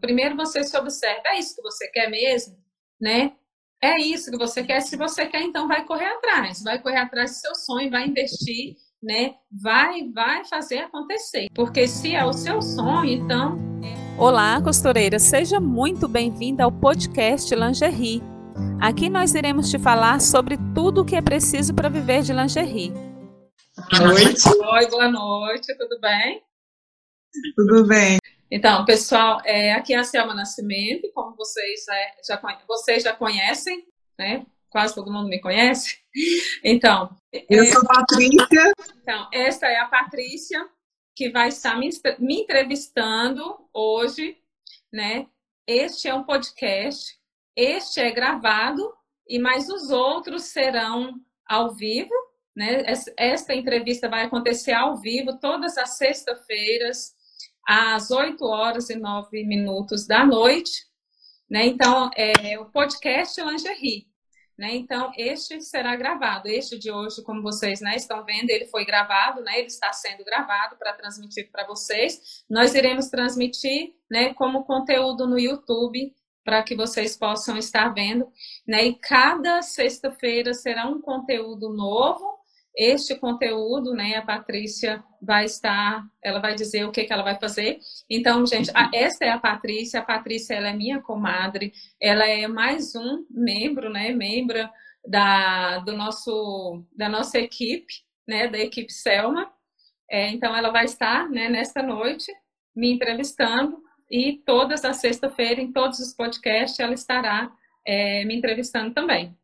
Primeiro você se observa, é isso que você quer mesmo, né? É isso que você quer. Se você quer, então vai correr atrás, vai correr atrás do seu sonho, vai investir, né? Vai, vai fazer acontecer. Porque se é o seu sonho, então. Olá, costureira, seja muito bem-vinda ao podcast Lingerie. Aqui nós iremos te falar sobre tudo o que é preciso para viver de lingerie. Boa noite. Oi, boa noite, tudo bem? Tudo bem. Então, pessoal, é, aqui é a Selma Nascimento, como vocês é, já, vocês já conhecem, né? Quase todo mundo me conhece. Então. Eu é, sou Patrícia. Então, esta é a Patrícia, que vai estar me, me entrevistando hoje, né? Este é um podcast, este é gravado, e mais os outros serão ao vivo, né? Esta entrevista vai acontecer ao vivo todas as sextas-feiras, às 8 horas e 9 minutos da noite. Né? Então, é o podcast Lingerie. Né? Então, este será gravado. Este de hoje, como vocês né, estão vendo, ele foi gravado, né? ele está sendo gravado para transmitir para vocês. Nós iremos transmitir né, como conteúdo no YouTube para que vocês possam estar vendo. Né? E cada sexta-feira será um conteúdo novo este conteúdo, né, a Patrícia vai estar, ela vai dizer o que, que ela vai fazer. Então, gente, a, essa é a Patrícia, a Patrícia, ela é minha comadre, ela é mais um membro, né, membro da, do nosso, da nossa equipe, né, da equipe Selma. É, então, ela vai estar, né, nesta noite, me entrevistando e todas as sexta-feira, em todos os podcasts, ela estará é, me entrevistando também.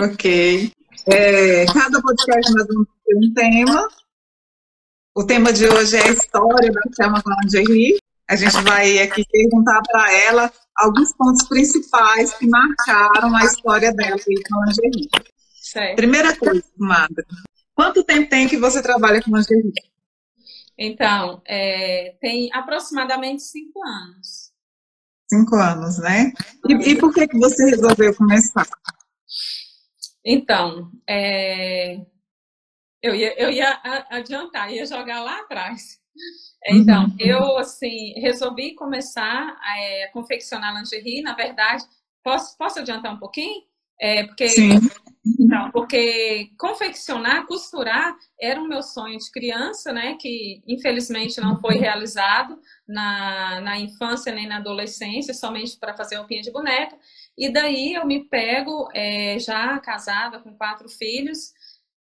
Ok. É, cada podcast nós vamos ter um tema. O tema de hoje é a história da Selma Lingerie. A gente vai aqui perguntar para ela alguns pontos principais que marcaram a história dela com lingerie. Certo. Primeira coisa, Madre, quanto tempo tem que você trabalha com lingerie? Então, é, tem aproximadamente cinco anos. Cinco anos, né? E, e por que, que você resolveu começar? Então, é... eu, ia, eu ia adiantar, ia jogar lá atrás. Então, uhum. eu, assim, resolvi começar a, é, confeccionar lingerie. Na verdade, posso, posso adiantar um pouquinho? É, porque, Sim. Não, porque confeccionar, costurar era o meu sonho de criança, né? Que infelizmente não foi realizado na, na infância nem na adolescência, somente para fazer roupinha de boneca. E daí eu me pego, é, já casada com quatro filhos,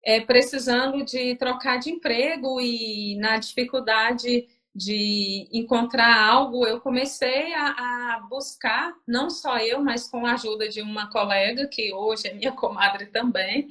é, precisando de trocar de emprego e na dificuldade de encontrar algo, eu comecei a, a, buscar, não só eu, mas com a ajuda de uma colega, que hoje é minha comadre também,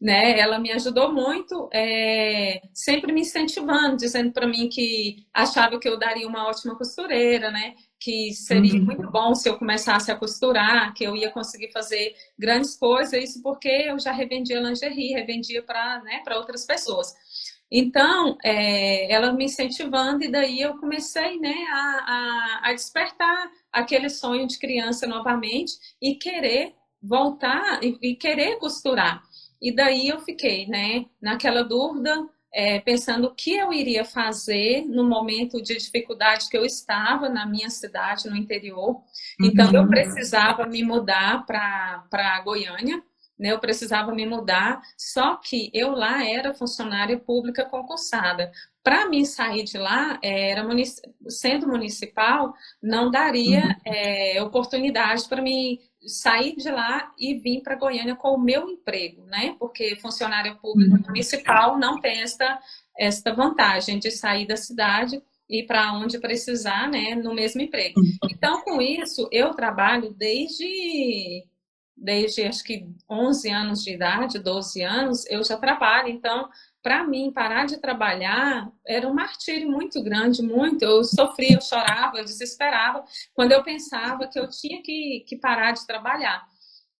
né? Ela me ajudou muito, é, sempre me incentivando, dizendo para mim que achava que eu daria uma ótima costureira, né? Que seria uhum. muito bom se eu começasse a costurar, que eu ia conseguir fazer grandes coisas, isso porque eu já revendia lingerie, revendia para né, outras pessoas. Então, é, ela me incentivando, e daí eu comecei né, a, a, a, despertar aquele sonho de criança novamente e querer voltar e, e querer costurar. E daí eu fiquei né, naquela dúvida, é, pensando o que eu iria fazer no momento de dificuldade que eu estava na minha cidade, no interior. Então, uhum. eu precisava me mudar para Goiânia né, eu precisava me mudar, só que eu lá era funcionária pública concursada. Para mim sair de lá, era munic... sendo municipal, não daria uhum. é, oportunidade para mim sair de lá e vir para Goiânia com o meu emprego, né? Porque funcionário público uhum. municipal não tem esta, esta vantagem de sair da cidade e para onde precisar, né, no mesmo emprego. Uhum. Então, com isso, eu trabalho desde desde acho que 11 anos de idade, 12 anos, eu já trabalho. Então, para mim, parar de trabalhar era um martírio muito grande, muito. Eu sofria, eu chorava, eu desesperava quando eu pensava que eu tinha que, que parar de trabalhar.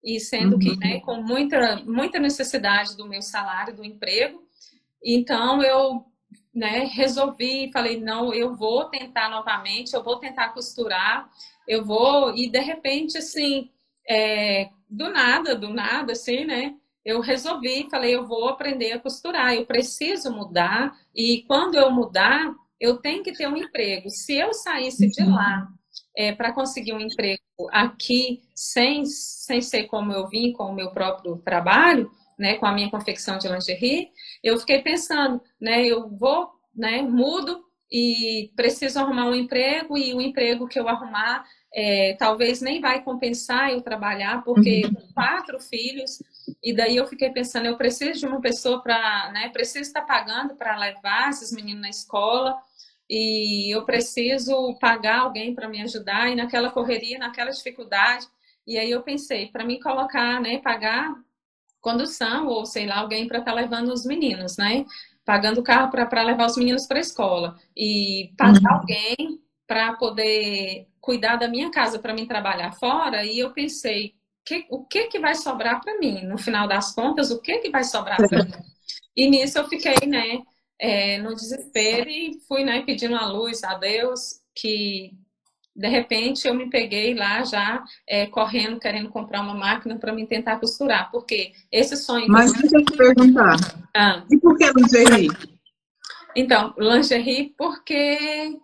E sendo uhum. que, né, com muita, muita necessidade do meu salário, do emprego, então eu né, resolvi, falei, não, eu vou tentar novamente, eu vou tentar costurar, eu vou, e de repente, assim, é, do nada, do nada, assim, né? Eu resolvi, falei, eu vou aprender a costurar, eu preciso mudar, e quando eu mudar, eu tenho que ter um emprego. Se eu saísse de lá é, para conseguir um emprego aqui, sem, sem ser como eu vim, com o meu próprio trabalho, né, com a minha confecção de lingerie, eu fiquei pensando, né, eu vou, né, mudo e preciso arrumar um emprego e o emprego que eu arrumar é, talvez nem vai compensar eu trabalhar, porque uhum. quatro filhos, e daí eu fiquei pensando, eu preciso de uma pessoa para, né, preciso estar pagando para levar esses meninos na escola, e eu preciso pagar alguém para me ajudar, e naquela correria, naquela dificuldade, e aí eu pensei, para mim colocar, né, pagar condução, ou sei lá, alguém para estar tá levando os meninos, né, pagando o carro para levar os meninos para a escola, e pagar uhum. alguém para poder cuidar da minha casa para mim trabalhar fora e eu pensei que, o que que vai sobrar para mim? No final das contas o que que vai sobrar para mim? E nisso eu fiquei né é, no desespero e fui né pedindo a luz a Deus que de repente eu me peguei lá já é, correndo querendo comprar uma máquina para me tentar costurar porque esse sonho mas deixa eu te perguntar. Ah. e por que lingerie? Então lingerie porque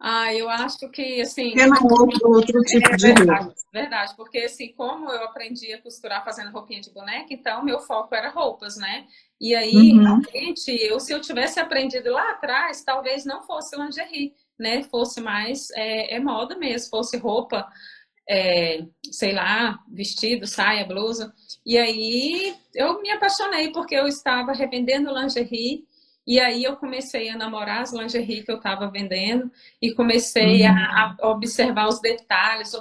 ah, eu acho que, assim... Tem outro, outro tipo é, de verdade, roupa. Verdade, porque, assim, como eu aprendi a costurar fazendo roupinha de boneca, então meu foco era roupas, né? E aí, uhum. realmente, eu, se eu tivesse aprendido lá atrás, talvez não fosse lingerie, né? Fosse mais é, é moda mesmo, fosse roupa, é, sei lá, vestido, saia, blusa. E aí, eu me apaixonei porque eu estava revendendo lingerie e aí eu comecei a namorar as lingerie que eu estava vendendo e comecei uhum. a, a, observar os detalhes.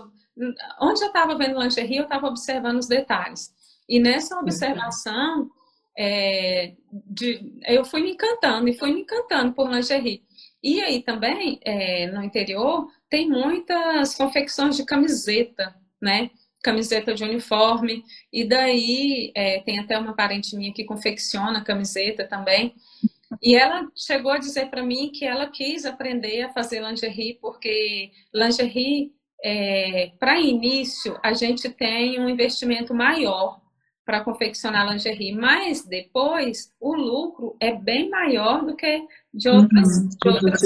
Onde eu estava vendo lingerie, eu estava observando os detalhes. E nessa observação, é, de, eu fui me encantando e fui me encantando por lingerie. E aí também, é, no interior, tem muitas confecções de camiseta, né? Camiseta de uniforme. E daí, é, tem até uma parente minha que confecciona camiseta também. E ela chegou a dizer para mim que ela quis aprender a fazer lingerie, porque lingerie, é, para início, a gente tem um investimento maior para confeccionar lingerie, mas depois o lucro é bem maior do que de outras. Uhum, de outras...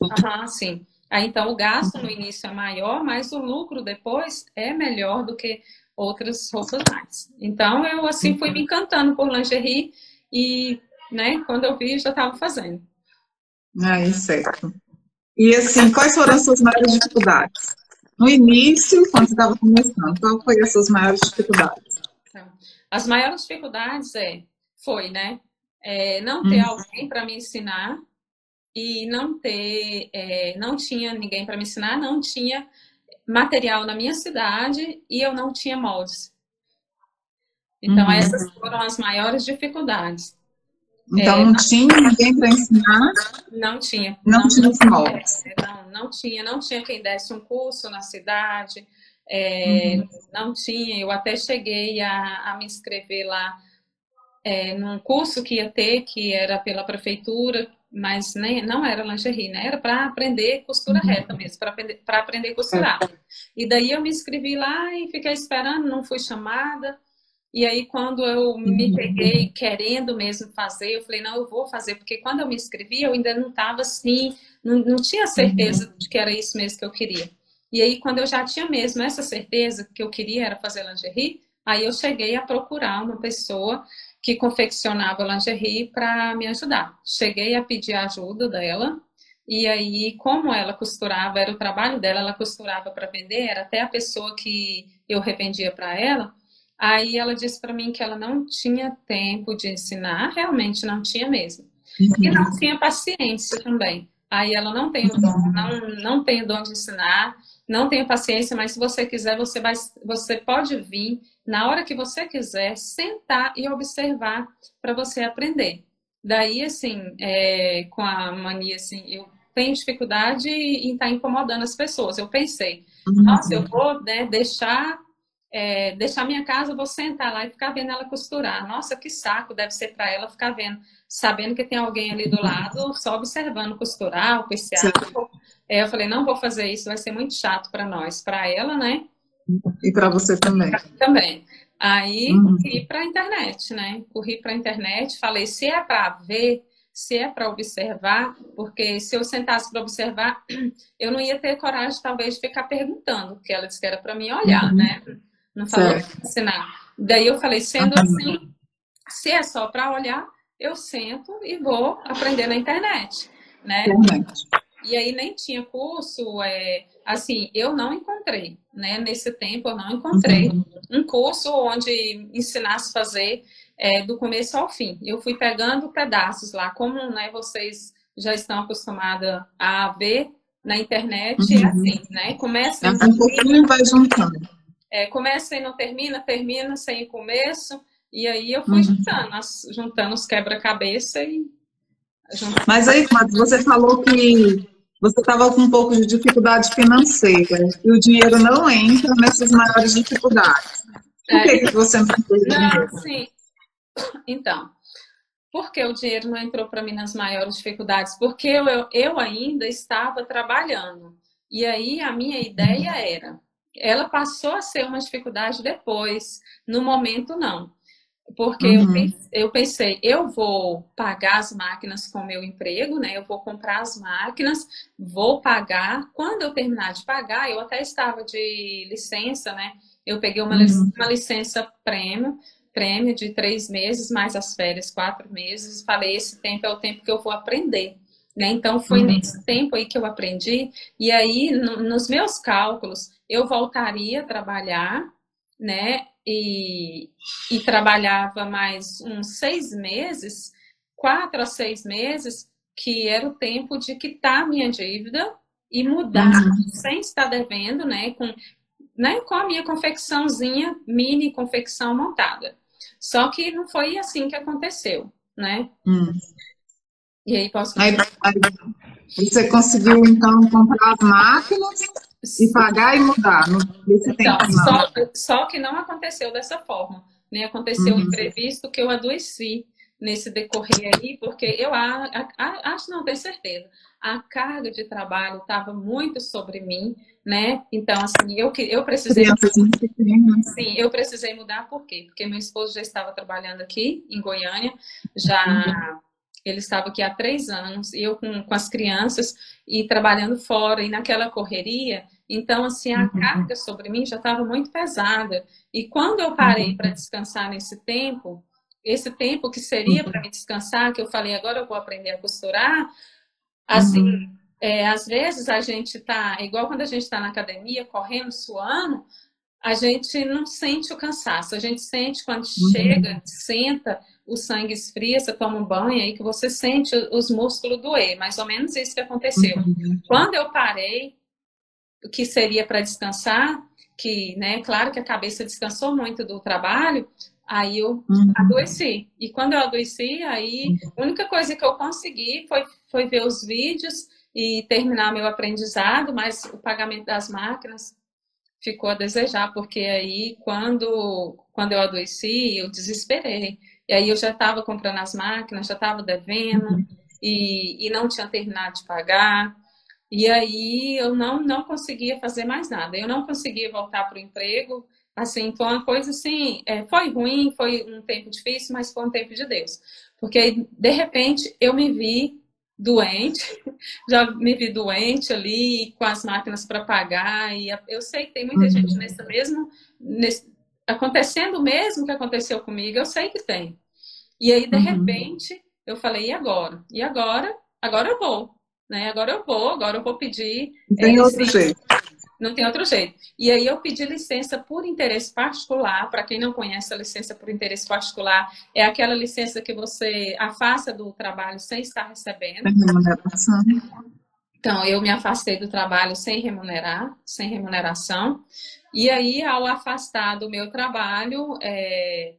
Uhum, sim. Aí, então, o gasto no início é maior, mas o lucro depois é melhor do que outras roupas mais. Então, eu, assim, fui me encantando por lingerie e né? Quando eu vi, já estava fazendo. Aí, certo. E assim, quais foram as suas maiores dificuldades? No início, quando você estava começando, qual foi as suas maiores dificuldades? Então, as maiores dificuldades é, foi, né? É, não ter hum. alguém para me ensinar e não ter, é, não tinha ninguém para me ensinar, não tinha material na minha cidade e eu não tinha moldes. Então, uhum. essas foram as maiores dificuldades. Então é, não tinha ninguém para ensinar? Não tinha. Não, não tinha os moldes? É, não, não tinha, não tinha quem desse um curso na cidade, é, uhum. não tinha. Eu até cheguei a, a me inscrever lá é, num curso que ia ter, que era pela prefeitura, mas nem, não era lingerie, né? Era para aprender costura uhum. reta mesmo, para aprender, aprender a costurar. E daí eu me inscrevi lá e fiquei esperando, não fui chamada. E aí, quando eu me peguei querendo mesmo fazer, eu falei, não, eu vou fazer, porque quando eu me inscrevi, eu ainda não estava assim, não, não tinha certeza uhum. de que era isso mesmo que eu queria. E aí, quando eu já tinha mesmo essa certeza que eu queria era fazer lingerie, aí eu cheguei a procurar uma pessoa que confeccionava lingerie para me ajudar. Cheguei a pedir a ajuda dela, e aí, como ela costurava, era o trabalho dela, ela costurava para vender, era até a pessoa que eu revendia para ela. Aí ela disse para mim que ela não tinha tempo de ensinar, realmente não tinha mesmo. Uhum. E não tinha paciência também. Aí ela não tem o dom, uhum. não, não tem o dom de ensinar, não tem paciência, mas se você quiser, você, vai, você pode vir na hora que você quiser, sentar e observar para você aprender. Daí, assim, é, com a mania, assim, eu tenho dificuldade em estar tá incomodando as pessoas. Eu pensei, uhum. nossa, eu vou né, deixar é, deixar minha casa, eu vou sentar lá e ficar vendo ela costurar. Nossa, que saco deve ser para ela ficar vendo, sabendo que tem alguém ali do lado, só observando costurar, o PCA. É, eu falei, não vou fazer isso, vai ser muito chato para nós, para ela, né? E para você também. Também. Aí uhum. corri para a internet, né? Corri para a internet, falei, se é para ver, se é para observar, porque se eu sentasse para observar, eu não ia ter coragem, talvez, de ficar perguntando, porque ela disse que era para mim olhar, uhum. né? Não falou ensinar. Daí eu falei, sendo uhum. assim, se é só para olhar, eu sento e vou aprender na internet, né? E aí nem tinha curso, é, assim, eu não encontrei, né? Nesse tempo eu não encontrei uhum. um curso onde ensinasse a fazer é, do começo ao fim. Eu fui pegando pedaços lá, como né, vocês já estão acostumados a ver na internet, é uhum. assim, né? Começa é um pouquinho vai juntando. É, começa e não termina, termina sem começo, e aí eu fui uhum. juntando, juntando os quebra-cabeça e. Juntando. Mas aí, você falou que você estava com um pouco de dificuldade financeira e o dinheiro não entra nessas maiores dificuldades. Por é, que, que você não fez Não, sim. Então, por que o dinheiro não entrou para mim nas maiores dificuldades? Porque eu, eu, eu ainda estava trabalhando. E aí a minha ideia era, ela passou a ser uma dificuldade depois, no momento não. Porque uhum. eu, pensei, eu vou pagar as máquinas com o meu emprego, né? Eu vou comprar as máquinas, vou pagar. Quando eu terminar de pagar, eu até estava de licença, né? Eu peguei uma, uhum. uma licença prêmio, prêmio de três meses, mais as férias, quatro meses. Falei, esse tempo é o tempo que eu vou aprender. Né? Então, foi uhum. nesse tempo aí que eu aprendi. E aí, no, nos meus cálculos, eu voltaria a trabalhar, né? e, e trabalhava mais uns seis meses, quatro a seis meses, que era o tempo de quitar minha dívida e mudar uhum. sem estar devendo, né? Com, né, com a minha confecçãozinha, mini confecção montada. Só que não foi assim que aconteceu, né? Hum. E aí posso. Aí, você conseguiu então comprar as máquinas e pagar e mudar nesse então, tempo. Só, só, que não aconteceu dessa forma. Né? Aconteceu uhum. um imprevisto que eu adoeci nesse decorrer aí, porque eu a, a, a, acho, não tenho certeza, a carga de trabalho estava muito sobre mim, né? Então, assim, eu, eu precisei. Sim, eu precisei mudar, por quê? Porque meu esposo já estava trabalhando aqui em Goiânia, já. Uhum ele estava aqui há três anos, eu com, com as crianças e trabalhando fora, e naquela correria. Então, assim, a uhum. carga sobre mim já estava muito pesada. E quando eu parei uhum. para descansar nesse tempo, esse tempo que seria uhum. para me descansar, que eu falei, agora eu vou aprender a costurar, assim, uhum. é, às vezes a gente tá, igual quando a gente está na academia, correndo, suando, a gente não sente o cansaço, a gente sente quando uhum. chega, senta, o sangue esfria, você toma um banho aí que você sente os músculos doer, mais ou menos isso que aconteceu. Uhum. Quando eu parei, o que seria para descansar, que, né, claro que a cabeça descansou muito do trabalho, aí eu uhum. adoeci. E quando eu adoeci, aí a única coisa que eu consegui foi, foi ver os vídeos e terminar meu aprendizado, mas o pagamento das máquinas ficou a desejar, porque aí quando, quando eu adoeci, eu desesperei. E aí eu já estava comprando as máquinas, já estava devendo e, e não tinha terminado de pagar. E aí eu não, não conseguia fazer mais nada. Eu não conseguia voltar para o emprego. Assim, foi uma coisa assim, é, foi ruim, foi um tempo difícil, mas foi um tempo de Deus. Porque de repente eu me vi doente, já me vi doente ali com as máquinas para pagar e eu sei que tem muita uhum. gente nesse mesmo nesse, acontecendo o mesmo que aconteceu comigo, eu sei que tem. E aí, de uhum. repente, eu falei, e agora? E agora? Agora eu vou. Né? Agora eu vou, agora eu vou pedir. Tem é, outro jeito. Não tem outro jeito. E aí eu pedi licença por interesse particular. Para quem não conhece a licença por interesse particular, é aquela licença que você afasta do trabalho sem estar recebendo. Então, eu me afastei do trabalho sem remunerar, sem remuneração. E aí, ao afastar do meu trabalho, é,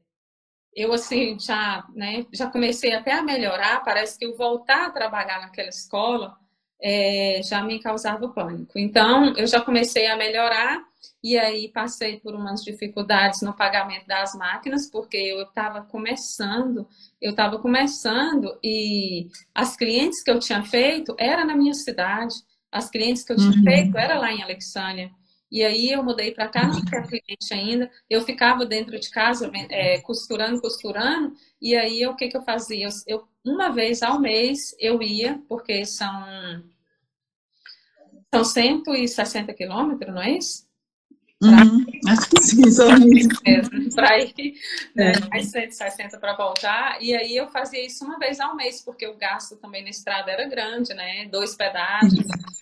eu assim já, né, já comecei até a melhorar. Parece que eu voltar a trabalhar naquela escola é, já me causava pânico. Então, eu já comecei a melhorar e aí passei por umas dificuldades no pagamento das máquinas, porque eu estava começando, eu estava começando e as clientes que eu tinha feito era na minha cidade, as clientes que eu tinha uhum. feito era lá em Alexânia. E aí eu mudei para cá, não tinha cliente ainda. Eu ficava dentro de casa é, costurando, costurando. E aí o que, que eu fazia? Eu, eu, uma vez ao mês eu ia, porque são são 160 quilômetros, não é isso? Uhum, acho que sim, Para ir, né, é. mais 160 para voltar. E aí eu fazia isso uma vez ao mês, porque o gasto também na estrada era grande, né? Dois pedágios. Uhum.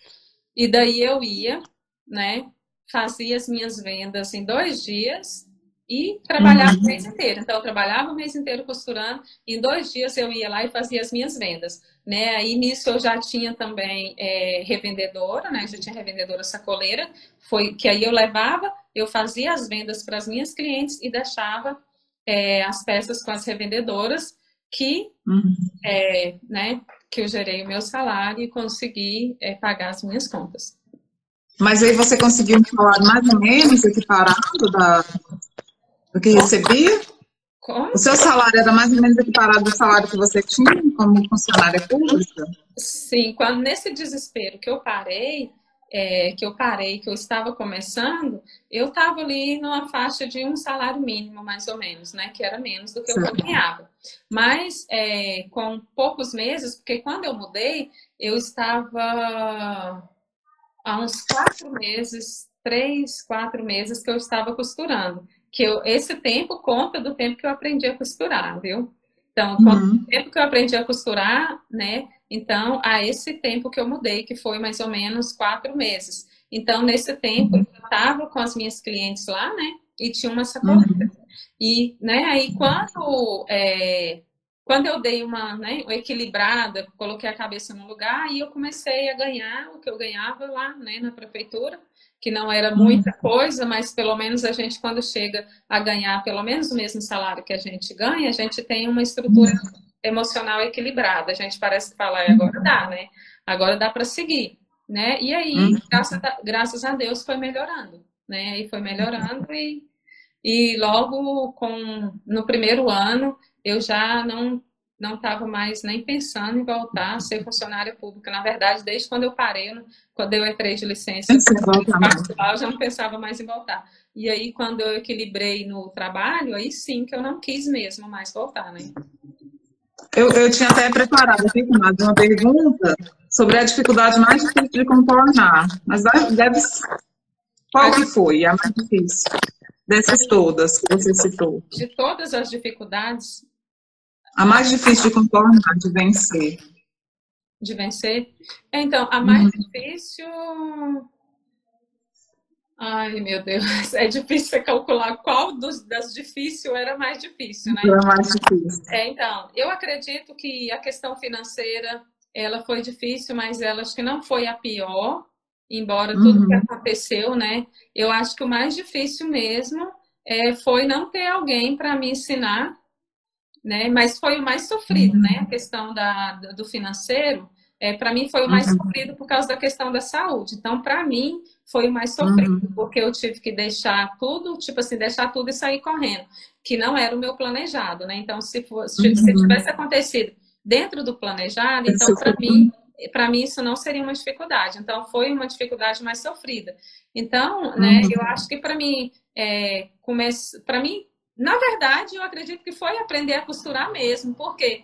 E daí eu ia, né? Fazia as minhas vendas em dois dias e trabalhava uhum. o mês inteiro. Então, eu trabalhava o mês inteiro costurando, em dois dias eu ia lá e fazia as minhas vendas. Né? Aí nisso eu já tinha também é, revendedora, né? Já tinha revendedora sacoleira, foi que aí eu levava, eu fazia as vendas para as minhas clientes e deixava é, as peças com as revendedoras que, uhum. é, né? Que eu gerei o meu salário e consegui é, pagar as minhas contas. Mas aí você conseguiu um salário mais ou menos equiparado da, do que recebia? Como? O seu salário era mais ou menos equiparado ao salário que você tinha como funcionária pública? Sim, quando nesse desespero que eu parei, é, que eu parei, que eu estava começando, eu estava ali numa faixa de um salário mínimo, mais ou menos, né? Que era menos do que eu ganhava. Mas é, com poucos meses, porque quando eu mudei, eu estava há uns quatro meses, três, quatro meses que eu estava costurando que eu, esse tempo conta do tempo que eu aprendi a costurar, viu? Então, uhum. o tempo que eu aprendi a costurar, né? Então, a esse tempo que eu mudei, que foi mais ou menos quatro meses. Então, nesse tempo, eu estava com as minhas clientes lá, né? E tinha uma sacola. Uhum. E, né, aí quando, é, quando eu dei uma, né, equilibrada, coloquei a cabeça no lugar, aí eu comecei a ganhar o que eu ganhava lá, né, na prefeitura que não era muita uhum. coisa, mas pelo menos a gente, quando chega a ganhar pelo menos o mesmo salário que a gente ganha, a gente tem uma estrutura emocional equilibrada. A gente parece falar, agora dá, né? Agora dá para seguir, né? E aí, uhum. graças a, graças a Deus, foi melhorando, né? E foi melhorando e, e logo com, no primeiro ano, eu já não não estava mais nem pensando em voltar a ser funcionária pública. Na verdade, desde quando eu parei, quando eu entrei de licença eu já não pensava mais em voltar. E aí, quando eu equilibrei no trabalho, aí sim que eu não quis mesmo mais voltar, né? Eu, eu tinha até preparado aqui uma pergunta sobre a dificuldade mais difícil de contornar, mas deve qual que foi a mais difícil dessas todas que você citou? De todas as dificuldades, a mais difícil de contornar, de vencer. De vencer? Então, a mais uhum. difícil. Ai, meu Deus, é difícil calcular qual dos, das difíceis era mais difícil, né? Era mais difícil. É, então, eu acredito que a questão financeira, ela foi difícil, mas ela acho que não foi a pior, embora tudo uhum. que aconteceu, né? Eu acho que o mais difícil mesmo é, foi não ter alguém para me ensinar né? Mas foi o mais sofrido, né? A questão da, do financeiro, é, para mim foi o mais uhum. sofrido por causa da questão da saúde. Então, para mim, foi o mais sofrido, uhum. porque eu tive que deixar tudo, tipo assim, deixar tudo e sair correndo, que não era o meu planejado, né? Então, se, fosse, uhum. se tivesse acontecido dentro do planejado, então, para mim, para mim isso não seria uma dificuldade. Então, foi uma dificuldade mais sofrida. Então, né, uhum. eu acho que para mim, é, para mim, na verdade, eu acredito que foi aprender a costurar mesmo. Por quê?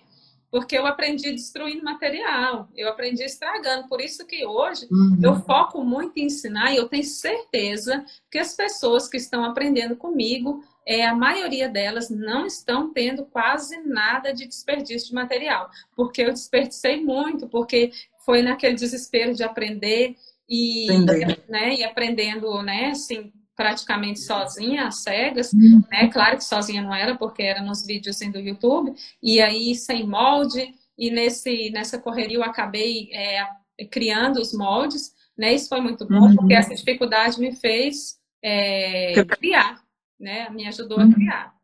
Porque eu aprendi destruindo material, eu aprendi estragando. Por isso que hoje uhum. eu foco muito em ensinar e eu tenho certeza que as pessoas que estão aprendendo comigo, é, a maioria delas não estão tendo quase nada de desperdício de material. Porque eu desperdicei muito, porque foi naquele desespero de aprender e, né, e aprendendo, né, assim, praticamente sozinha, às cegas, uhum. né? Claro que sozinha não era, porque era nos vídeos do YouTube, e aí sem molde, e nesse, nessa correria eu acabei é, criando os moldes, né? Isso foi muito bom, uhum. porque essa dificuldade me fez é, criar, né? Me ajudou uhum. a criar.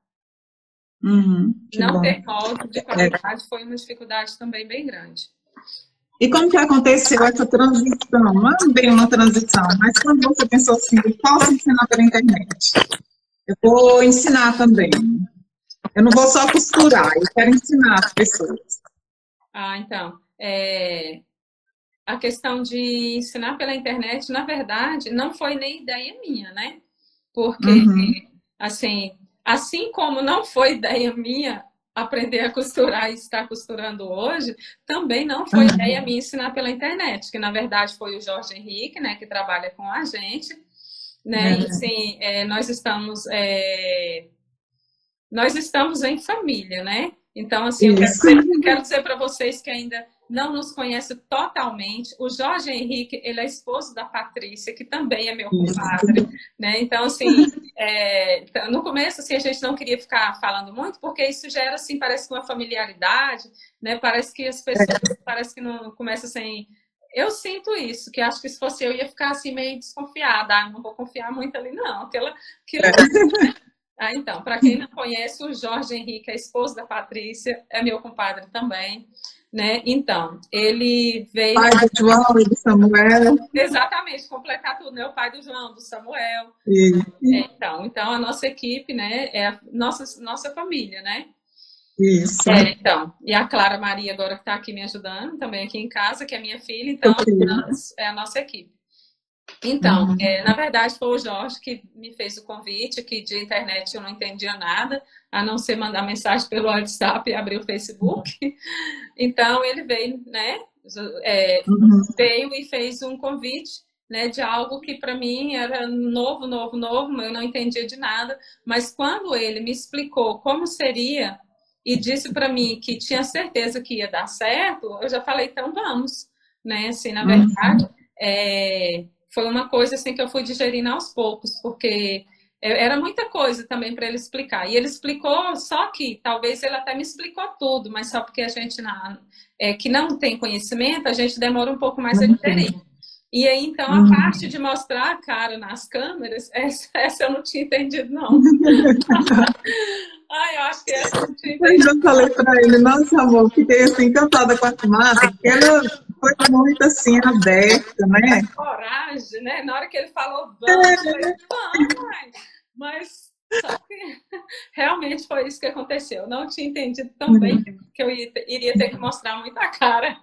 Uhum. Não bom. ter molde de qualidade foi uma dificuldade também bem grande. E como que aconteceu essa transição? Não é bem uma transição, mas quando você pensou assim, eu posso ensinar pela internet? Eu vou ensinar também. Eu não vou só costurar, eu quero ensinar as pessoas. Ah, então. É... a questão de ensinar pela internet, na verdade, não foi nem ideia minha, né? Porque, uhum. assim, assim como não foi ideia minha aprender a costurar e estar costurando hoje, também não foi uhum. ideia minha ensinar pela internet, que na verdade foi o Jorge Henrique, né, que trabalha com a gente, né? Uhum. E, assim, é, nós estamos é, nós estamos em família, né? Então, assim, eu quero, quero dizer para vocês que ainda não nos conhece totalmente. O Jorge Henrique, ele é esposo da Patrícia, que também é meu compadre, né? Então, assim, é, então, no começo, assim, a gente não queria ficar falando muito, porque isso gera, assim, parece que uma familiaridade, né? Parece que as pessoas, é. parece que não começa assim... Eu sinto isso, que acho que se fosse eu, ia ficar, assim, meio desconfiada. Ah, não vou confiar muito ali, não. Aquela, aquilo, é. Ah, então, para quem não conhece, o Jorge Henrique é esposo da Patrícia, é meu compadre também né? Então, ele veio. Pai do João e do Samuel. Exatamente, completar tudo, né? O pai do João, do Samuel. É, então, então, a nossa equipe, né? É a nossa, nossa família, né? Isso. É, então, e a Clara Maria agora que está aqui me ajudando, também aqui em casa, que é minha filha, então é a nossa equipe. Então, uhum. é, na verdade, foi o Jorge que me fez o convite, que de internet eu não entendia nada, a não ser mandar mensagem pelo WhatsApp e abrir o Facebook. Então, ele veio, né? É, uhum. Veio e fez um convite né, de algo que para mim era novo, novo, novo, eu não entendia de nada. Mas quando ele me explicou como seria e disse para mim que tinha certeza que ia dar certo, eu já falei, então vamos. Né? Assim, na uhum. verdade, uhum. é, foi uma coisa assim que eu fui digerindo aos poucos, porque era muita coisa também para ele explicar. E ele explicou só que, talvez ele até me explicou tudo, mas só porque a gente na, é, que não tem conhecimento, a gente demora um pouco mais a digerir. E aí, então, a uhum. parte de mostrar a cara nas câmeras, essa, essa eu não tinha entendido, não. Ai, eu acho que essa eu não tinha entendido. Eu já falei para ele, nossa, amor, fiquei assim encantada com a tomada, porque ela foi muito assim, aberta, né? Coragem, né? Na hora que ele falou, vamos, é. eu falei, vamos, mas só que realmente foi isso que aconteceu. Eu não tinha entendido tão bem uhum. que eu iria ter que mostrar muita cara.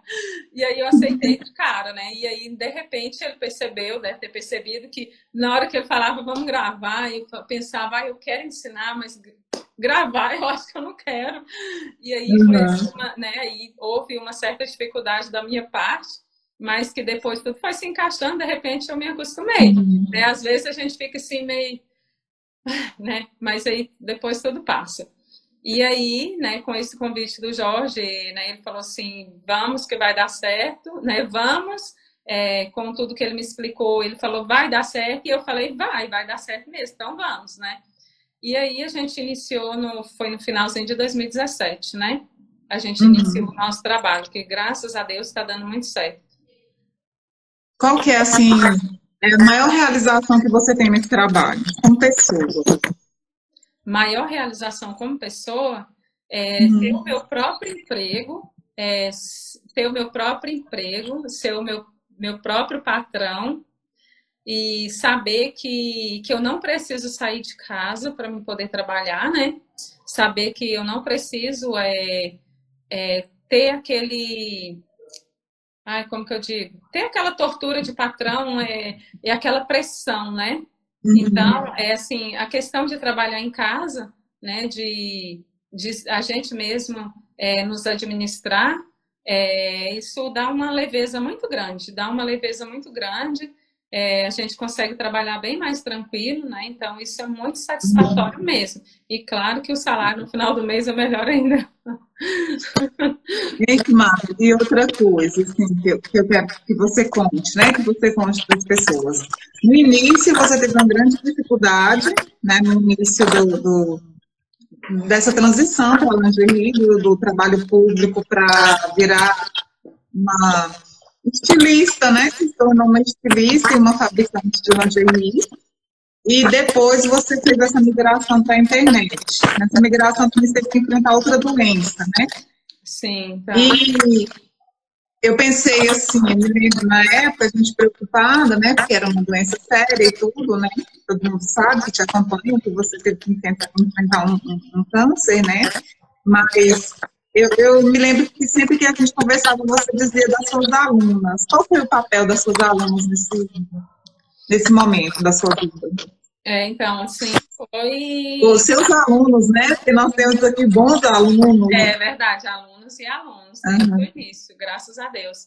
E aí eu aceitei de cara, né? E aí, de repente, ele percebeu, deve ter percebido que na hora que ele falava, vamos gravar, eu pensava, ah, eu quero ensinar, mas gravar, eu acho que eu não quero. E aí, uhum. uma, né, aí houve uma certa dificuldade da minha parte, mas que depois tudo foi se encaixando, de repente eu me acostumei. Uhum. Né? Às vezes a gente fica assim meio. Né? Mas aí depois tudo passa. E aí, né, com esse convite do Jorge, né, ele falou assim: vamos que vai dar certo, né? Vamos. É, com tudo que ele me explicou, ele falou, vai dar certo, e eu falei, vai, vai dar certo mesmo, então vamos, né? E aí a gente iniciou, no, foi no finalzinho de 2017, né? A gente uhum. iniciou o nosso trabalho, que graças a Deus está dando muito certo. Qual que é, assim, é a maior realização que você tem nesse trabalho, como pessoa? Maior realização como pessoa é uhum. ter o meu próprio emprego, é, ter o meu próprio emprego, ser o meu, meu próprio patrão, e saber que, que eu não preciso sair de casa para me poder trabalhar, né? Saber que eu não preciso é, é, ter aquele. Ai, como que eu digo? Ter aquela tortura de patrão é, é aquela pressão, né? Uhum. Então, é assim, a questão de trabalhar em casa, né? De, de a gente mesmo é, nos administrar, é, isso dá uma leveza muito grande, dá uma leveza muito grande é, a gente consegue trabalhar bem mais tranquilo, né? Então, isso é muito satisfatório mesmo. E claro que o salário no final do mês é melhor ainda. E outra coisa, assim, que, eu, que eu quero que você conte, né? Que você conte para as pessoas. No início, você teve uma grande dificuldade, né? No início do, do dessa transição para lingerie, do, do trabalho público para virar uma estilista, né? Se tornou uma estilista e uma fabricante de lingerie. E depois você fez essa migração para a internet. Nessa migração você teve que enfrentar outra doença, né? Sim. Tá. E eu pensei assim, eu na época, a gente preocupada, né? Porque era uma doença séria e tudo, né? Todo mundo sabe que te acompanha, que você teve que enfrentar um, um, um câncer, né? Mas eu, eu, me lembro que sempre que a gente conversava, você dizia das suas alunas. Qual foi o papel das suas alunas nesse, nesse momento da sua vida? É, então, assim, foi. Os seus alunos, né? Porque nós temos aqui bons alunos. É verdade, alunos e alunos, uhum. o início, graças a Deus.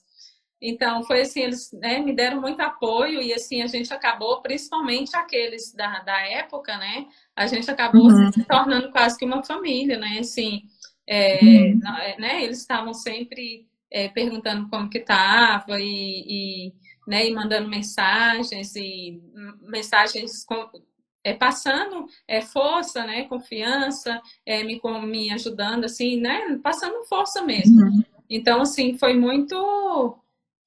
Então, foi assim, eles né, me deram muito apoio e assim, a gente acabou, principalmente aqueles da, da época, né? A gente acabou uhum. se tornando quase que uma família, né? Assim, é, uhum. né, eles estavam sempre é, perguntando como que estava e, e, né, e mandando mensagens e mensagens com, é, passando é, força, né, confiança, é, me, me ajudando, assim, né, passando força mesmo. Uhum. Então, assim, foi muito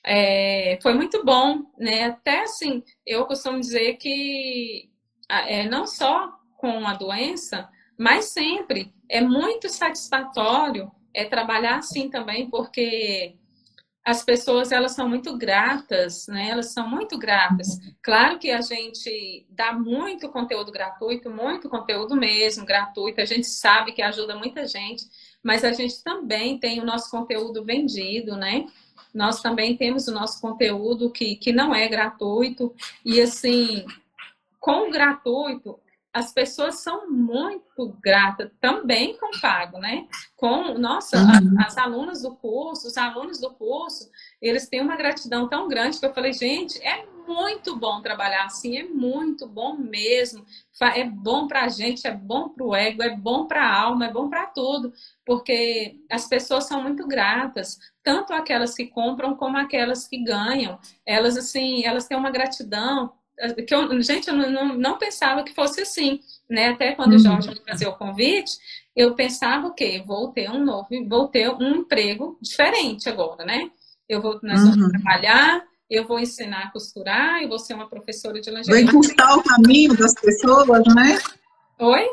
é, foi muito bom, né? Até assim, eu costumo dizer que é, não só com a doença, mas sempre é muito satisfatório é, trabalhar assim também, porque as pessoas elas são muito gratas, né? Elas são muito gratas. Claro que a gente dá muito conteúdo gratuito, muito conteúdo mesmo gratuito. A gente sabe que ajuda muita gente, mas a gente também tem o nosso conteúdo vendido, né? Nós também temos o nosso conteúdo que, que não é gratuito. E assim, com o gratuito, as pessoas são muito gratas também com pago, né? Com, nossa, uhum. as, as alunas do curso, os alunos do curso, eles têm uma gratidão tão grande que eu falei, gente, é muito bom trabalhar assim, é muito bom mesmo. É bom para a gente, é bom para o ego, é bom para a alma, é bom para tudo, porque as pessoas são muito gratas, tanto aquelas que compram como aquelas que ganham. Elas assim, elas têm uma gratidão que eu, gente, eu não, não, pensava que fosse assim, né? Até quando uhum. o Jorge me fazia o convite, eu pensava o quê? Vou ter um novo, vou ter um emprego diferente agora, né? Eu vou, nós vamos uhum. trabalhar, eu vou ensinar a costurar, eu vou ser uma professora de lingerie. Vou encurtar o caminho das pessoas, né? Oi?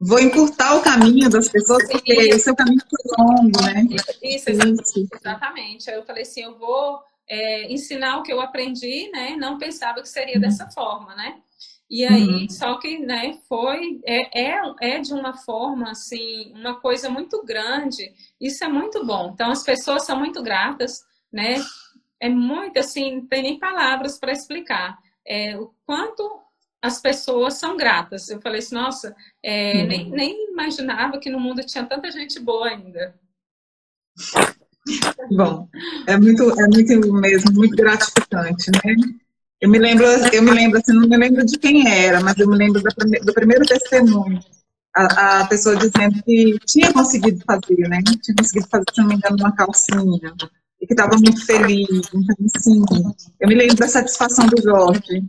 Vou encurtar o caminho das pessoas, porque Isso. o seu caminho foi longo, né? Isso, Isso, exatamente. Aí eu falei assim, eu vou é, ensinar o que eu aprendi, né? Não pensava que seria dessa forma, né? E aí, uhum. só que, né, foi, é, é, é de uma forma, assim, uma coisa muito grande, isso é muito bom. Então, as pessoas são muito gratas, né, é muito, assim, não tem nem palavras para explicar é, o quanto as pessoas são gratas. Eu falei assim, nossa, é, uhum. nem, nem imaginava que no mundo tinha tanta gente boa ainda. Bom, é muito, é muito mesmo, muito gratificante, né? Eu me lembro, eu me lembro, assim, não me lembro de quem era, mas eu me lembro do primeiro testemunho. A, a, pessoa dizendo que tinha conseguido fazer, né? Tinha conseguido fazer, se não me engano, uma calcinha. E que estava muito feliz. Então, assim, eu me lembro da satisfação do Jorge.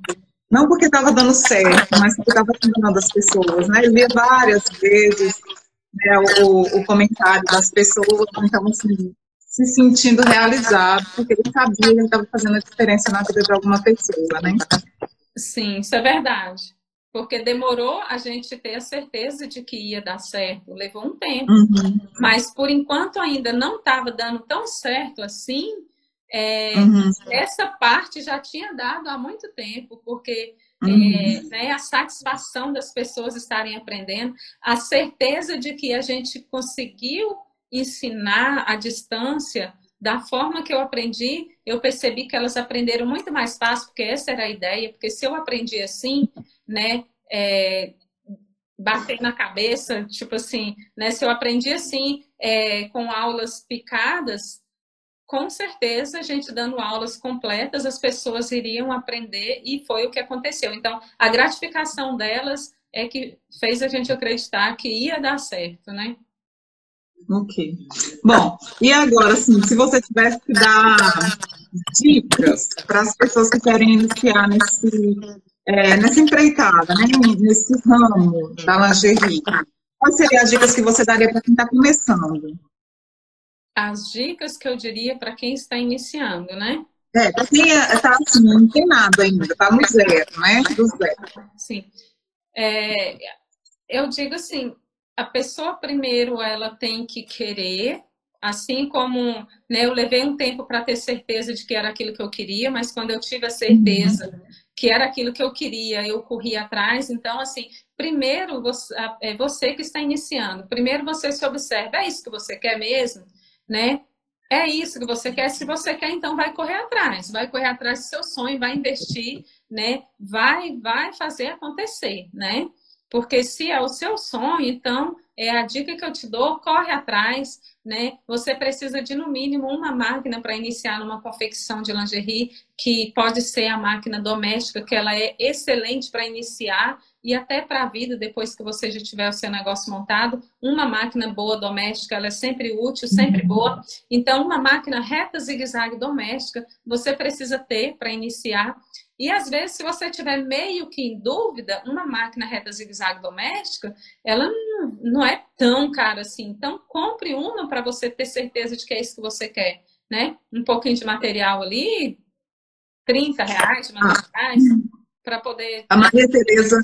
Não porque estava dando certo, mas porque estava ajudando as pessoas, né? Ele via várias vezes né, o, o comentário das pessoas. Então, assim, se sentindo realizado, porque ele sabia que ele estava fazendo a diferença na vida de alguma pessoa, né? Sim, isso é verdade. Porque demorou a gente ter a certeza de que ia dar certo, levou um tempo. Uhum. Mas por enquanto ainda não estava dando tão certo assim, é, uhum. essa parte já tinha dado há muito tempo, porque é, uhum. né, a satisfação das pessoas estarem aprendendo, a certeza de que a gente conseguiu ensinar à distância da forma que eu aprendi, eu percebi que elas aprenderam muito mais fácil, porque essa era a ideia, porque se eu aprendi assim, né, é, bater na cabeça, tipo assim, né, se eu aprendi assim, é, com aulas picadas, com certeza a gente dando aulas completas, as pessoas iriam aprender e foi o que aconteceu. Então, a gratificação delas é que fez a gente acreditar que ia dar certo, né? Ok. Bom, e agora, assim, se você tivesse que dar dicas para as pessoas que querem iniciar nesse, é, nessa empreitada, né, nesse ramo da lingerie, quais seriam as dicas que você daria para quem está começando? As dicas que eu diria para quem está iniciando, né? É, para quem está é, assim, não tem nada ainda, está no zero, né? Do zero. Sim. É, eu digo assim, a pessoa primeiro ela tem que querer Assim como né, eu levei um tempo para ter certeza de que era aquilo que eu queria, mas quando eu tive a certeza que era aquilo que eu queria, eu corri atrás. Então, assim, primeiro você, é você que está iniciando. Primeiro você se observa, é isso que você quer mesmo, né? É isso que você quer. Se você quer, então vai correr atrás, vai correr atrás do seu sonho, vai investir, né? Vai, vai fazer acontecer, né? Porque se é o seu sonho, então é a dica que eu te dou, corre atrás, né? Você precisa de no mínimo uma máquina para iniciar numa confecção de lingerie, que pode ser a máquina doméstica, que ela é excelente para iniciar e até para a vida depois que você já tiver o seu negócio montado. Uma máquina boa doméstica, ela é sempre útil, sempre uhum. boa. Então, uma máquina reta zigue-zague doméstica, você precisa ter para iniciar. E às vezes, se você tiver meio que em dúvida, uma máquina reta zigue-zague doméstica, ela não, é tão cara assim. Então, compre uma para você ter certeza de que é isso que você quer, né? Um pouquinho de material ali, 30 reais, ah. reais, para poder. A Maria Tereza,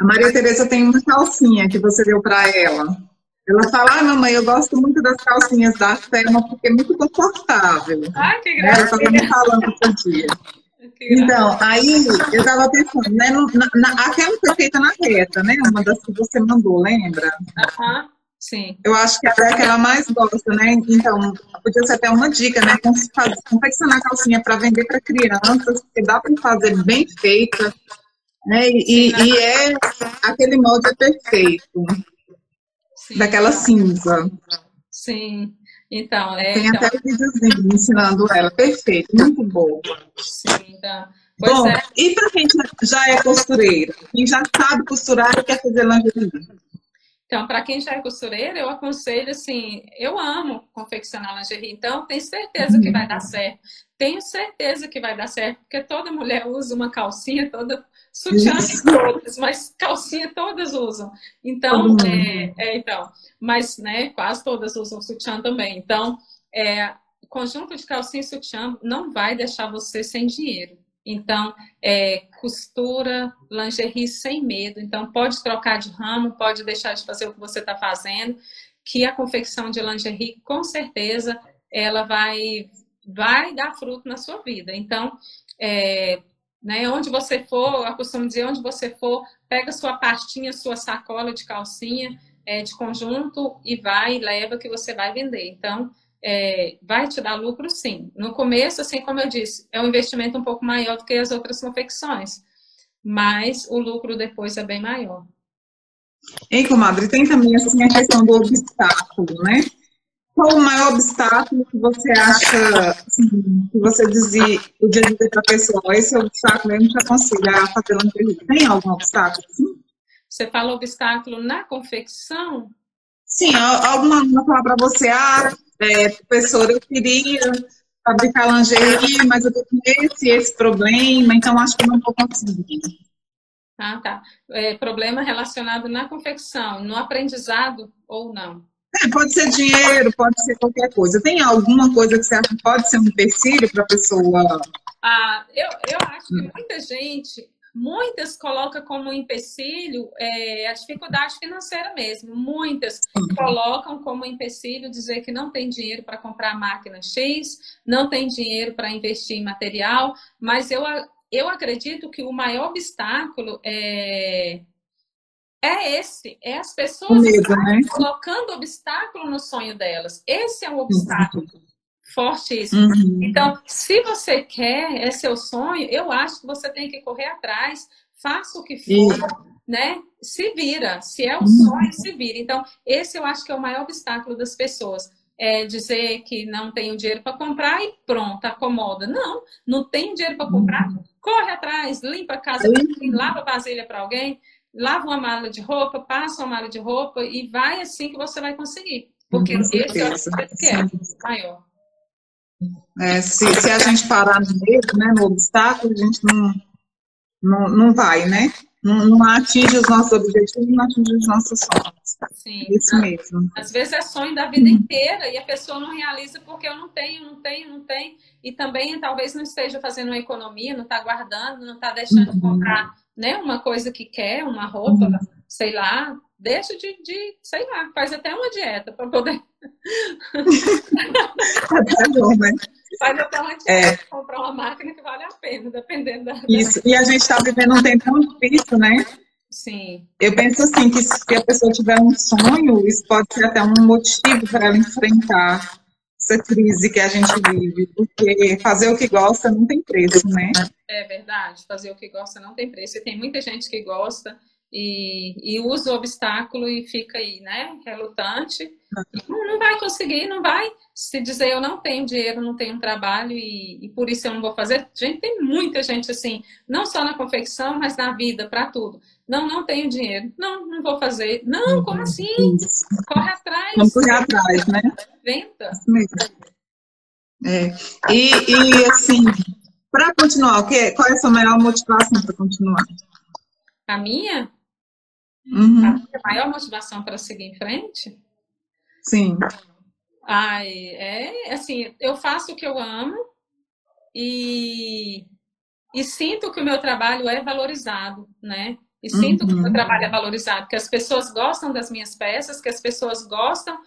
a Maria Tereza tem uma calcinha que você deu para ela. Ela fala, ah, mamãe, eu gosto muito das calcinhas da Selma porque é muito confortável. Ai, que graça. Ela estava me falando outro dia. Então, aí eu estava pensando, né? Na, na, aquela foi feita na reta, né? Uma das que você mandou, lembra? Aham, sim. Eu acho que é a que ela mais gosta, né? Então, podia ser até uma dica, né? Confeccionar calcinha para vender para crianças, porque dá para fazer bem feita, né? E, sim, e é aquele molde é perfeito. Sim. Daquela cinza. Sim. Então, é. Tem então... até o videozinho ensinando ela. Perfeito, muito bom. Sim, então. Pois bom, é. e para quem já é costureira, quem já sabe costurar e quer fazer lingerie? Então, para quem já é costureira, eu aconselho assim, eu amo confeccionar lingerie, então tenho certeza que vai dar certo. Tenho certeza que vai dar certo, porque toda mulher usa uma calcinha, toda Sutiã todas, mas calcinha todas usam. Então, é, é, então, mas né, quase todas usam sutiã também. Então, é, conjunto de calcinha e sutiã não vai deixar você sem dinheiro. Então, é, costura, lingerie sem medo. Então, pode trocar de ramo, pode deixar de fazer o que você está fazendo, que a confecção de lingerie, com certeza, ela vai, vai dar fruto na sua vida. Então, é, né? Onde você for, eu costumo dizer, onde você for, pega sua pastinha, sua sacola de calcinha, é, de conjunto e vai, leva que você vai vender. Então, é, vai te dar lucro sim. No começo, assim como eu disse, é um investimento um pouco maior do que as outras confecções, mas o lucro depois é bem maior. Hein, comadre, tem também assim, a questão do obstáculo, né? Qual o maior obstáculo que você acha, assim, que você dizia, podia dizer para a pessoa, esse obstáculo eu não te aconselho a fazer lingerie? Tem algum obstáculo? Sim? Você fala obstáculo na confecção? Sim, alguma aluna falar para você, ah, é, professora, eu queria fabricar lingerie, mas eu com esse esse problema, então acho que não vou conseguir. Ah, tá. É, problema relacionado na confecção, no aprendizado ou não? É, pode ser dinheiro, pode ser qualquer coisa. Tem alguma coisa que você acha que pode ser um empecilho para a pessoa? Ah, eu, eu acho que muita gente, muitas coloca como empecilho é, a dificuldade financeira mesmo. Muitas colocam como empecilho dizer que não tem dinheiro para comprar máquina X, não tem dinheiro para investir em material, mas eu, eu acredito que o maior obstáculo é é esse, é as pessoas medo, né? colocando obstáculo no sonho delas. Esse é um obstáculo uhum. fortíssimo. Uhum. Então, se você quer, é seu sonho, eu acho que você tem que correr atrás, faça o que for, né? Se vira, se é o uhum. sonho, se vira. Então, esse eu acho que é o maior obstáculo das pessoas. É dizer que não tenho dinheiro para comprar e pronto, acomoda. Não, não tem dinheiro para comprar, uhum. corre atrás, limpa a casa, lava a vasilha para alguém, lava uma mala de roupa, passa uma mala de roupa e vai assim que você vai conseguir. Porque esse é o que é maior. É, se, se a gente parar no meio, né, no obstáculo, a gente não, não, não vai, né? Não, não atinge os nossos objetivos, não atinge os nossos sonhos. Sim. Isso mesmo. Às vezes é sonho da vida inteira e a pessoa não realiza porque eu não tenho, não tenho, não tenho. E também talvez não esteja fazendo uma economia, não está guardando, não está deixando de comprar né, uma coisa que quer, uma roupa, uhum. sei lá, deixa de, de, sei lá, faz até uma dieta para poder. é bom, né? Faz até uma dieta, é. comprar uma máquina que vale a pena, dependendo da. Isso, e a gente está vivendo um tempo muito difícil, né? Sim. Eu penso assim que se a pessoa tiver um sonho, isso pode ser até um motivo para ela enfrentar essa crise que a gente vive, porque fazer o que gosta não tem preço, né? É verdade, fazer o que gosta não tem preço. E tem muita gente que gosta e, e usa o obstáculo e fica aí, né, relutante. Não, não vai conseguir, não vai se dizer eu não tenho dinheiro, não tenho trabalho e, e, por isso eu não vou fazer. Gente, tem muita gente assim, não só na confecção, mas na vida, para tudo. Não, não tenho dinheiro. Não, não vou fazer. Não, como assim? Corre atrás. Vamos correr atrás, né? Venta. É. E, e assim, para continuar, o que, qual é a sua maior motivação para continuar? A minha? Uhum. A minha maior motivação para seguir em frente? Sim. Ai, é assim, eu faço o que eu amo e, e sinto que o meu trabalho é valorizado, né? E sinto uhum. que o meu uhum. trabalho é valorizado, que as pessoas gostam das minhas peças, que as pessoas gostam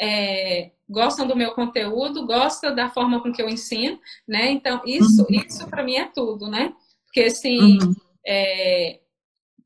é, gostam do meu conteúdo, gostam da forma com que eu ensino, né? Então isso uhum. isso para mim é tudo, né? Porque assim uhum. é,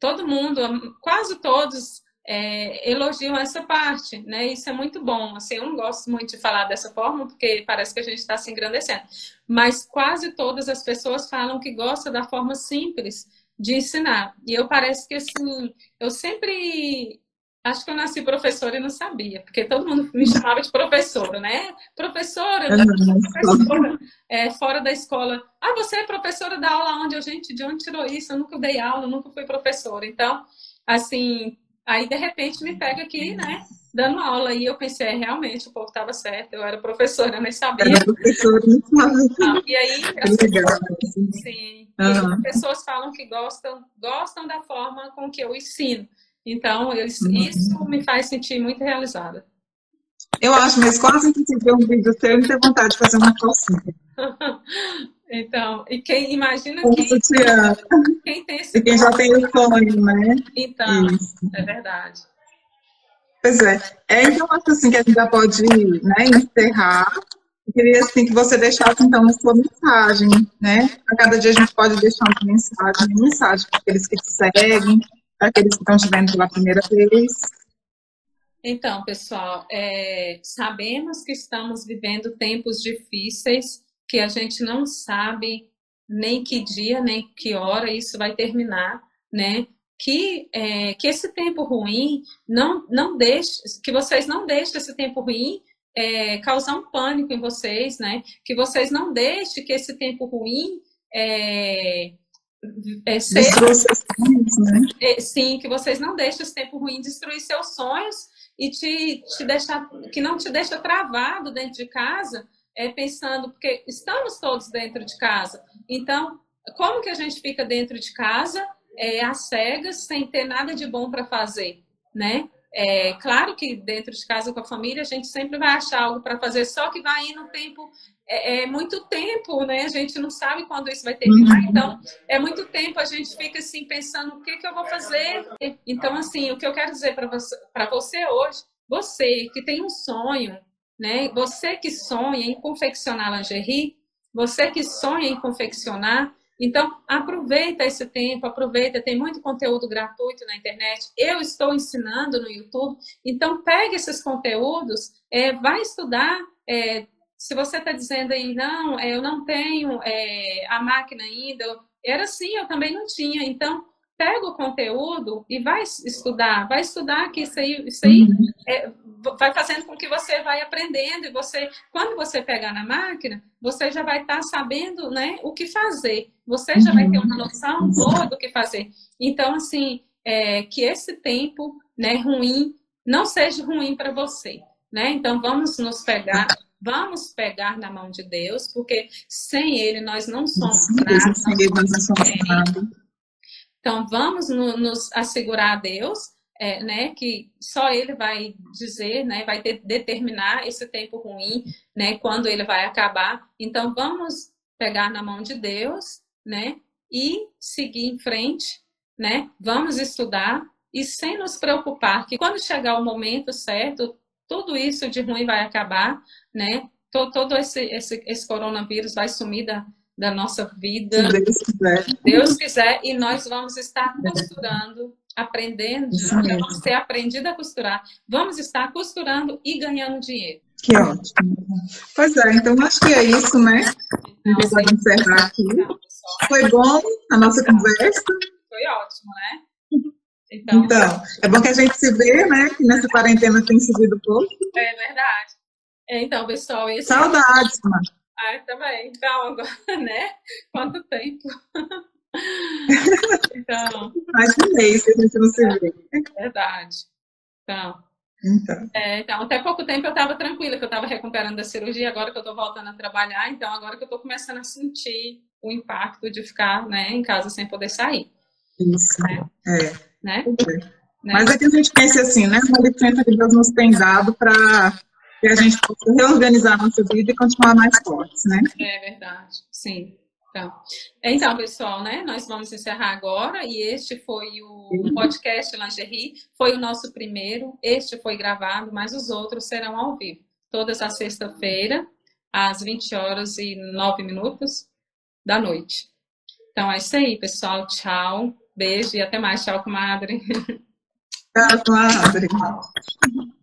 todo mundo, quase todos é, elogiam essa parte, né? Isso é muito bom. Assim, eu não gosto muito de falar dessa forma, porque parece que a gente está se engrandecendo. Mas quase todas as pessoas falam que gostam da forma simples de ensinar. E eu parece que assim, eu sempre acho que eu nasci professora e não sabia, porque todo mundo me chamava de professora, né? Professora, professora é, fora da escola. Ah, você é professora da aula onde? Eu, gente, de onde tirou isso? Eu nunca dei aula, nunca fui professora. Então, assim, aí de repente me pega aqui, né? Dando aula, e eu pensei, é, realmente, o povo estava certo, eu era professora, nem sabia. Era professora, não E aí, as pessoas, sim, uhum. as pessoas falam que gostam, gostam da forma com que eu ensino. Então, eu, uhum. isso me faz sentir muito realizada. Eu acho, mas quase que se ver um vídeo seu e ter vontade de fazer uma calcinha. então, e quem imagina que quem tem esse e quem já tem o sonho, né? Então, Isso. é verdade. Pois é. é. Então, acho assim que a gente já pode né, encerrar. Eu queria assim, que você deixasse então a sua mensagem, né? A cada dia a gente pode deixar uma mensagem, uma mensagem para aqueles que te seguem, para aqueles que estão te vendo pela primeira vez. Então, pessoal, é, sabemos que estamos vivendo tempos difíceis, que a gente não sabe nem que dia, nem que hora isso vai terminar, né? Que, é, que esse tempo ruim não, não deixe, que vocês não deixem esse tempo ruim é, causar um pânico em vocês, né? Que vocês não deixem que esse tempo ruim é, é, sonhos, né? é, sim, que vocês não deixem esse tempo ruim destruir seus sonhos e te, te deixar, que não te deixa travado dentro de casa, é, pensando, porque estamos todos dentro de casa. Então, como que a gente fica dentro de casa, é, às cegas, sem ter nada de bom para fazer, né? É, claro que dentro de casa com a família a gente sempre vai achar algo para fazer, só que vai indo no tempo, é, é, muito tempo, né? A gente não sabe quando isso vai terminar, uhum. então é muito tempo a gente fica assim pensando o que, que eu vou fazer. Então, assim, o que eu quero dizer para você, você hoje, você que tem um sonho, né? Você que sonha em confeccionar lingerie, você que sonha em confeccionar, então, aproveita esse tempo, aproveita, tem muito conteúdo gratuito na internet. Eu estou ensinando no YouTube. Então, pegue esses conteúdos, é, vai estudar. É, se você está dizendo aí, não, é, eu não tenho é, a máquina ainda, era assim, eu também não tinha. Então, pega o conteúdo e vai estudar, vai estudar que isso aí, isso aí uhum. é, vai fazendo com que você vai aprendendo e você, quando você pegar na máquina, você já vai estar tá sabendo, né, o que fazer. Você já vai ter uma noção boa do que fazer. Então, assim, é, que esse tempo, né, ruim, não seja ruim para você, né? Então, vamos nos pegar Vamos pegar na mão de Deus, porque sem Ele nós não somos nada. Nada. Então, vamos no, nos assegurar a Deus, é, né, que só Ele vai dizer, né, vai ter, determinar esse tempo ruim, né, quando ele vai acabar. Então, vamos pegar na mão de Deus, né, e seguir em frente, né, vamos estudar e sem nos preocupar que quando chegar o momento certo, tudo isso de ruim vai acabar, né? Todo, todo esse, esse, esse coronavírus vai sumir da, da nossa vida. Se Deus quiser. Deus quiser, e nós vamos estar costurando, aprendendo, vamos ter aprendido a costurar, vamos estar costurando e ganhando dinheiro. Que ótimo. Pois é, então acho que é isso, né? Gente vai encerrar aqui. Foi bom a nossa conversa. Foi ótimo, né? Então, então, é bom que a gente se vê, né? Que nessa quarentena tem subido pouco. É verdade. É, então, pessoal, esse. Saudades, é... Ah, também. Então, agora, né? Quanto tempo? então. Mais de um mês que a gente não se vê. É verdade. Então. Então. É, então, até pouco tempo eu estava tranquila, que eu estava recuperando da cirurgia, agora que eu estou voltando a trabalhar, então agora que eu estou começando a sentir o impacto de ficar né, em casa sem poder sair. Isso. É. é. Né? É. Né? Mas é que a gente pensa assim, né? Uma licença que Deus nos tem dado para que a gente possa reorganizar a nossa vida e continuar mais fortes, né? É verdade, sim. Então, então, pessoal, né? Nós vamos encerrar agora e este foi o podcast Lingerie, foi o nosso primeiro. Este foi gravado, mas os outros serão ao vivo. Todas as sexta-feira, às 20 horas e 9 minutos da noite. Então é isso aí, pessoal. Tchau. Beijo e até mais. Tchau, comadre. Tchau, comadre.